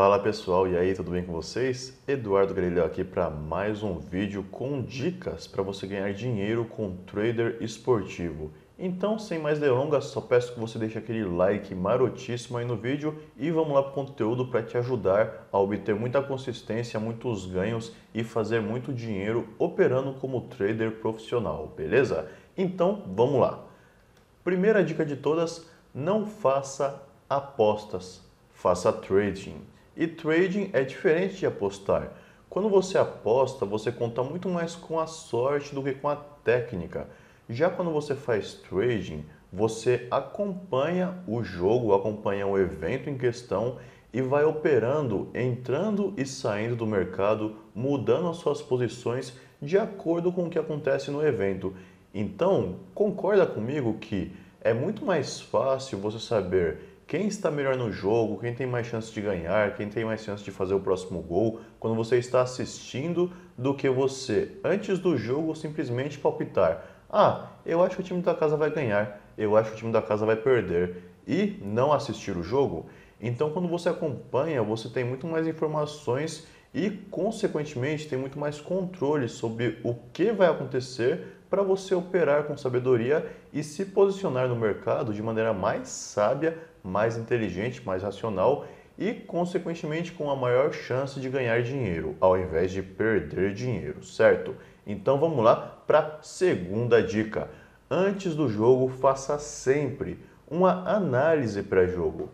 Fala pessoal, e aí, tudo bem com vocês? Eduardo Galileu aqui para mais um vídeo com dicas para você ganhar dinheiro com trader esportivo. Então, sem mais delongas, só peço que você deixe aquele like marotíssimo aí no vídeo e vamos lá para o conteúdo para te ajudar a obter muita consistência, muitos ganhos e fazer muito dinheiro operando como trader profissional, beleza? Então, vamos lá. Primeira dica de todas, não faça apostas, faça trading. E trading é diferente de apostar. Quando você aposta, você conta muito mais com a sorte do que com a técnica. Já quando você faz trading, você acompanha o jogo, acompanha o evento em questão e vai operando, entrando e saindo do mercado, mudando as suas posições de acordo com o que acontece no evento. Então, concorda comigo que é muito mais fácil você saber quem está melhor no jogo, quem tem mais chance de ganhar, quem tem mais chance de fazer o próximo gol, quando você está assistindo, do que você, antes do jogo, simplesmente palpitar. Ah, eu acho que o time da casa vai ganhar, eu acho que o time da casa vai perder, e não assistir o jogo. Então, quando você acompanha, você tem muito mais informações e, consequentemente, tem muito mais controle sobre o que vai acontecer para você operar com sabedoria e se posicionar no mercado de maneira mais sábia mais inteligente, mais racional e, consequentemente, com a maior chance de ganhar dinheiro, ao invés de perder dinheiro, certo? Então vamos lá para a segunda dica. Antes do jogo, faça sempre uma análise pré-jogo.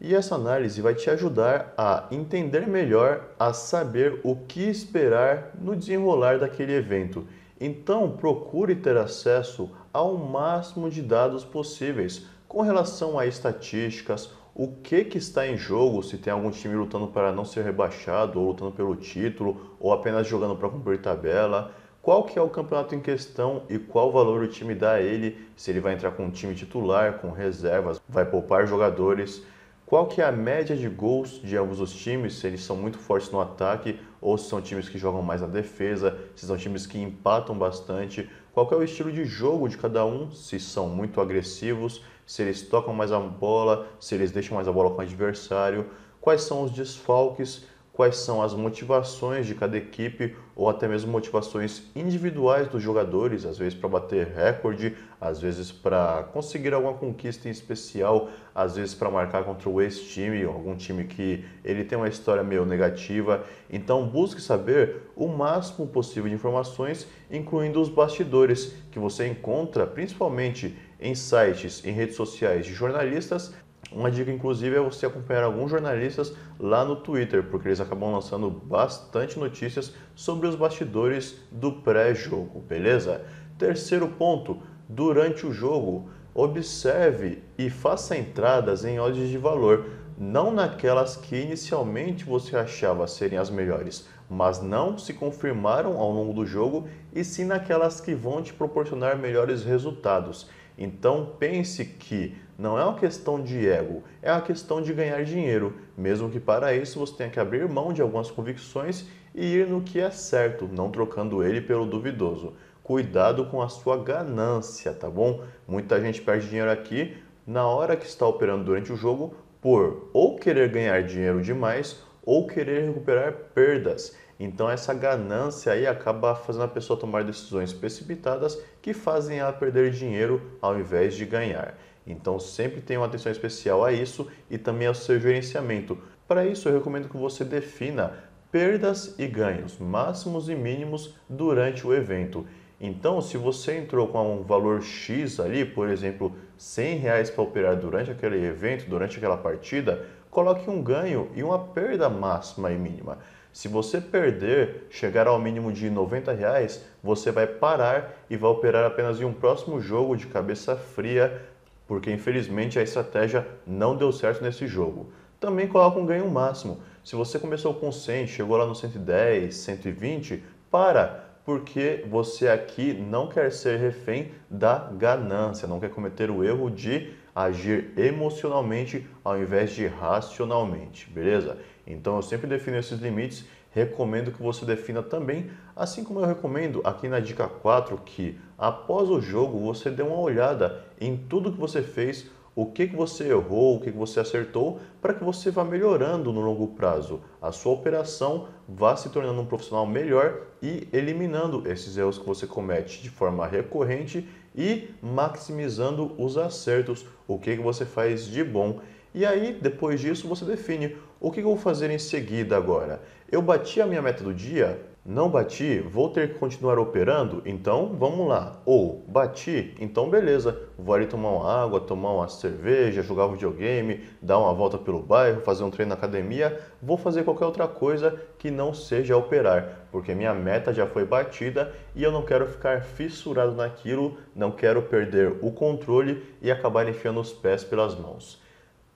E essa análise vai te ajudar a entender melhor, a saber o que esperar no desenrolar daquele evento. Então, procure ter acesso ao máximo de dados possíveis com relação a estatísticas, o que, que está em jogo, se tem algum time lutando para não ser rebaixado, ou lutando pelo título, ou apenas jogando para cumprir tabela, qual que é o campeonato em questão e qual valor o time dá a ele, se ele vai entrar com um time titular, com reservas, vai poupar jogadores, qual que é a média de gols de ambos os times, se eles são muito fortes no ataque ou se são times que jogam mais na defesa, se são times que empatam bastante, qual é o estilo de jogo de cada um, se são muito agressivos, se eles tocam mais a bola, se eles deixam mais a bola com o adversário, quais são os desfalques, quais são as motivações de cada equipe ou até mesmo motivações individuais dos jogadores, às vezes para bater recorde, às vezes para conseguir alguma conquista em especial, às vezes para marcar contra o ex-time, algum time que ele tem uma história meio negativa. Então busque saber o máximo possível de informações, incluindo os bastidores que você encontra principalmente em sites, em redes sociais de jornalistas. Uma dica, inclusive, é você acompanhar alguns jornalistas lá no Twitter, porque eles acabam lançando bastante notícias sobre os bastidores do pré-jogo, beleza? Terceiro ponto, durante o jogo, observe e faça entradas em odds de valor, não naquelas que inicialmente você achava serem as melhores, mas não se confirmaram ao longo do jogo, e sim naquelas que vão te proporcionar melhores resultados. Então pense que não é uma questão de ego, é uma questão de ganhar dinheiro, mesmo que para isso você tenha que abrir mão de algumas convicções e ir no que é certo, não trocando ele pelo duvidoso. Cuidado com a sua ganância, tá bom? Muita gente perde dinheiro aqui na hora que está operando durante o jogo por ou querer ganhar dinheiro demais ou querer recuperar perdas. Então essa ganância aí acaba fazendo a pessoa tomar decisões precipitadas que fazem ela perder dinheiro ao invés de ganhar. Então sempre tenha uma atenção especial a isso e também ao seu gerenciamento. Para isso eu recomendo que você defina perdas e ganhos máximos e mínimos durante o evento. Então, se você entrou com um valor X ali, por exemplo, 100 reais para operar durante aquele evento, durante aquela partida, coloque um ganho e uma perda máxima e mínima. Se você perder, chegar ao mínimo de 90 reais, você vai parar e vai operar apenas em um próximo jogo de cabeça fria, porque infelizmente a estratégia não deu certo nesse jogo. Também coloca um ganho máximo. Se você começou com 100, chegou lá no 110, 120, para, porque você aqui não quer ser refém da ganância, não quer cometer o erro de agir emocionalmente ao invés de racionalmente, beleza? Então eu sempre defino esses limites, recomendo que você defina também, assim como eu recomendo aqui na dica 4 que após o jogo você dê uma olhada em tudo que você fez, o que, que você errou, o que, que você acertou, para que você vá melhorando no longo prazo. A sua operação vá se tornando um profissional melhor e eliminando esses erros que você comete de forma recorrente e maximizando os acertos, o que, que você faz de bom. E aí, depois disso, você define o que eu vou fazer em seguida agora. Eu bati a minha meta do dia? Não bati, vou ter que continuar operando? Então vamos lá. Ou bati, então beleza, vou ali tomar uma água, tomar uma cerveja, jogar um videogame, dar uma volta pelo bairro, fazer um treino na academia, vou fazer qualquer outra coisa que não seja operar, porque minha meta já foi batida e eu não quero ficar fissurado naquilo, não quero perder o controle e acabar enfiando os pés pelas mãos.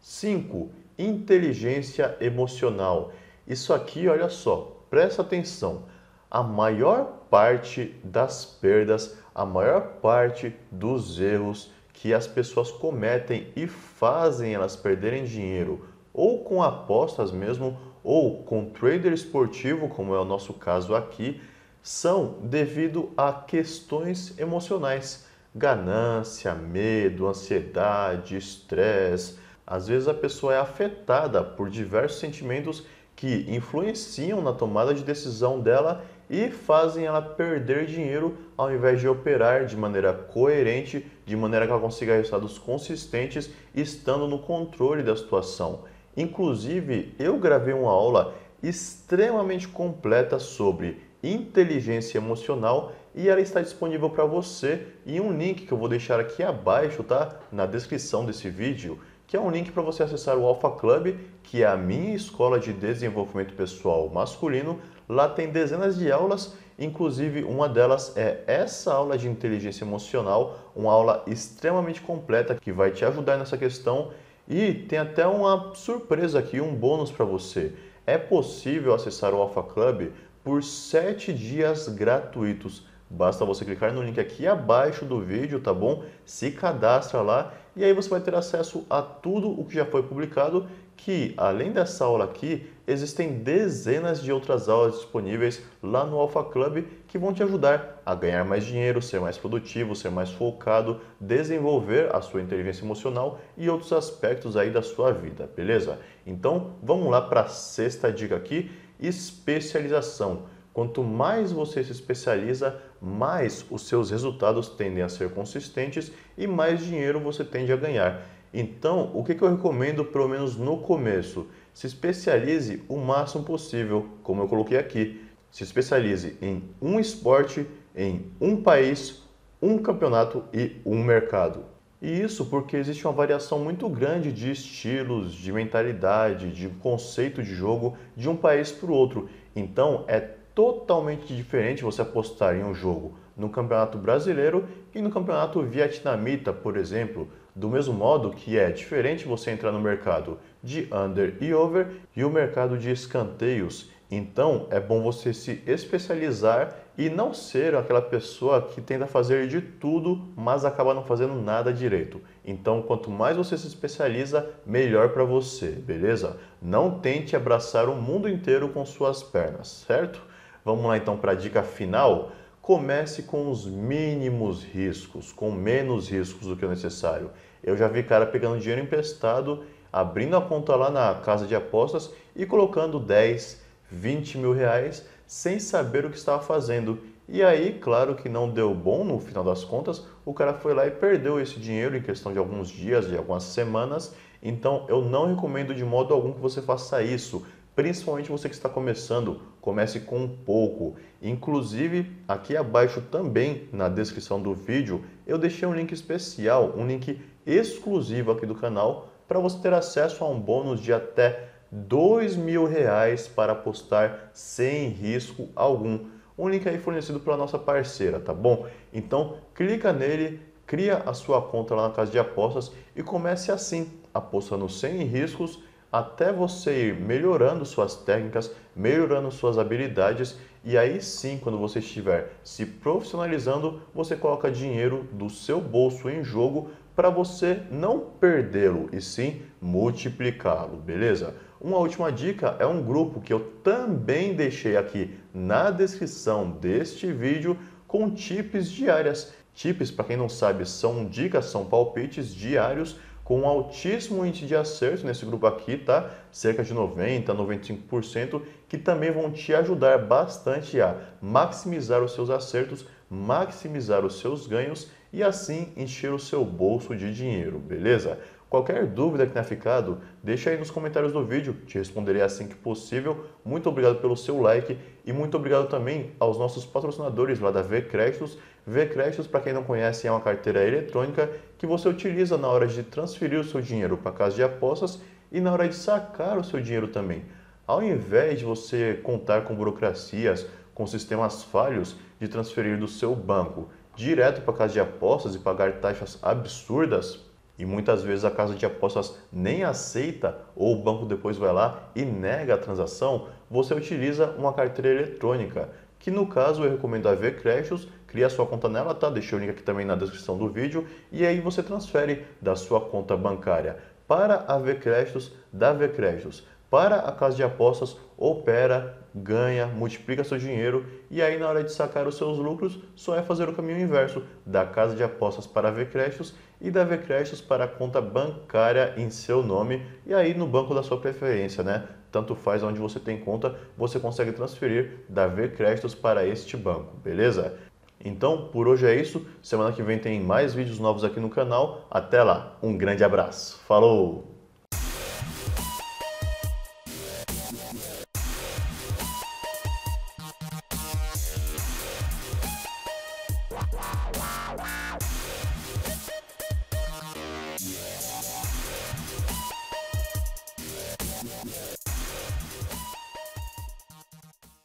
5. Inteligência emocional. Isso aqui, olha só, presta atenção a maior parte das perdas, a maior parte dos erros que as pessoas cometem e fazem elas perderem dinheiro, ou com apostas mesmo, ou com trader esportivo, como é o nosso caso aqui, são devido a questões emocionais, ganância, medo, ansiedade, estresse. Às vezes a pessoa é afetada por diversos sentimentos que influenciam na tomada de decisão dela e fazem ela perder dinheiro ao invés de operar de maneira coerente, de maneira que ela consiga resultados consistentes, estando no controle da situação. Inclusive, eu gravei uma aula extremamente completa sobre inteligência emocional e ela está disponível para você em um link que eu vou deixar aqui abaixo, tá? Na descrição desse vídeo que é um link para você acessar o Alpha Club, que é a minha escola de desenvolvimento pessoal masculino. Lá tem dezenas de aulas, inclusive uma delas é essa aula de inteligência emocional, uma aula extremamente completa que vai te ajudar nessa questão e tem até uma surpresa aqui, um bônus para você. É possível acessar o Alpha Club por 7 dias gratuitos. Basta você clicar no link aqui abaixo do vídeo, tá bom? Se cadastra lá e aí você vai ter acesso a tudo o que já foi publicado, que além dessa aula aqui, existem dezenas de outras aulas disponíveis lá no Alpha Club que vão te ajudar a ganhar mais dinheiro, ser mais produtivo, ser mais focado, desenvolver a sua inteligência emocional e outros aspectos aí da sua vida, beleza? Então, vamos lá para a sexta dica aqui, especialização. Quanto mais você se especializa, mais os seus resultados tendem a ser consistentes e mais dinheiro você tende a ganhar. Então, o que eu recomendo, pelo menos no começo? Se especialize o máximo possível, como eu coloquei aqui. Se especialize em um esporte, em um país, um campeonato e um mercado. E isso porque existe uma variação muito grande de estilos, de mentalidade, de conceito de jogo de um país para o outro. Então é totalmente diferente você apostar em um jogo no Campeonato Brasileiro e no Campeonato Vietnamita, por exemplo. Do mesmo modo que é diferente você entrar no mercado de under e over e o mercado de escanteios. Então é bom você se especializar e não ser aquela pessoa que tenta fazer de tudo, mas acaba não fazendo nada direito. Então, quanto mais você se especializa, melhor para você, beleza? Não tente abraçar o mundo inteiro com suas pernas, certo? Vamos lá então para a dica final. Comece com os mínimos riscos, com menos riscos do que o necessário. Eu já vi cara pegando dinheiro emprestado, abrindo a conta lá na casa de apostas e colocando 10, 20 mil reais sem saber o que estava fazendo. E aí, claro que não deu bom no final das contas, o cara foi lá e perdeu esse dinheiro em questão de alguns dias, de algumas semanas. Então, eu não recomendo de modo algum que você faça isso. Principalmente você que está começando, comece com pouco. Inclusive, aqui abaixo também na descrição do vídeo, eu deixei um link especial, um link exclusivo aqui do canal para você ter acesso a um bônus de até dois mil reais para apostar sem risco algum. Um link aí fornecido pela nossa parceira, tá bom? Então, clica nele, cria a sua conta lá na casa de apostas e comece assim, apostando sem riscos até você ir melhorando suas técnicas, melhorando suas habilidades e aí sim, quando você estiver se profissionalizando, você coloca dinheiro do seu bolso em jogo para você não perdê-lo e sim multiplicá-lo, beleza? Uma última dica é um grupo que eu também deixei aqui na descrição deste vídeo com tips diárias. Tips, para quem não sabe, são dicas, são palpites diários com um altíssimo índice de acerto nesse grupo aqui, tá? Cerca de 90, 95%, que também vão te ajudar bastante a maximizar os seus acertos, maximizar os seus ganhos e assim encher o seu bolso de dinheiro, beleza? Qualquer dúvida que tenha ficado, deixa aí nos comentários do vídeo, te responderei assim que possível. Muito obrigado pelo seu like e muito obrigado também aos nossos patrocinadores lá da V Créditos. V Créditos, para quem não conhece, é uma carteira eletrônica que você utiliza na hora de transferir o seu dinheiro para casa de apostas e na hora de sacar o seu dinheiro também. Ao invés de você contar com burocracias, com sistemas falhos de transferir do seu banco direto para casa de apostas e pagar taxas absurdas, e muitas vezes a casa de apostas nem aceita ou o banco depois vai lá e nega a transação, você utiliza uma carteira eletrônica, que no caso eu recomendo a V Créditos, cria sua conta nela, tá? Deixei o link aqui também na descrição do vídeo e aí você transfere da sua conta bancária para a V Créditos, da V Créditos para a casa de apostas, opera, ganha, multiplica seu dinheiro e aí na hora de sacar os seus lucros só é fazer o caminho inverso da casa de apostas para a V Créditos e da V Créditos para a conta bancária em seu nome e aí no banco da sua preferência, né? Tanto faz onde você tem conta, você consegue transferir da V Créditos para este banco, beleza? Então, por hoje é isso. Semana que vem tem mais vídeos novos aqui no canal. Até lá. Um grande abraço. Falou!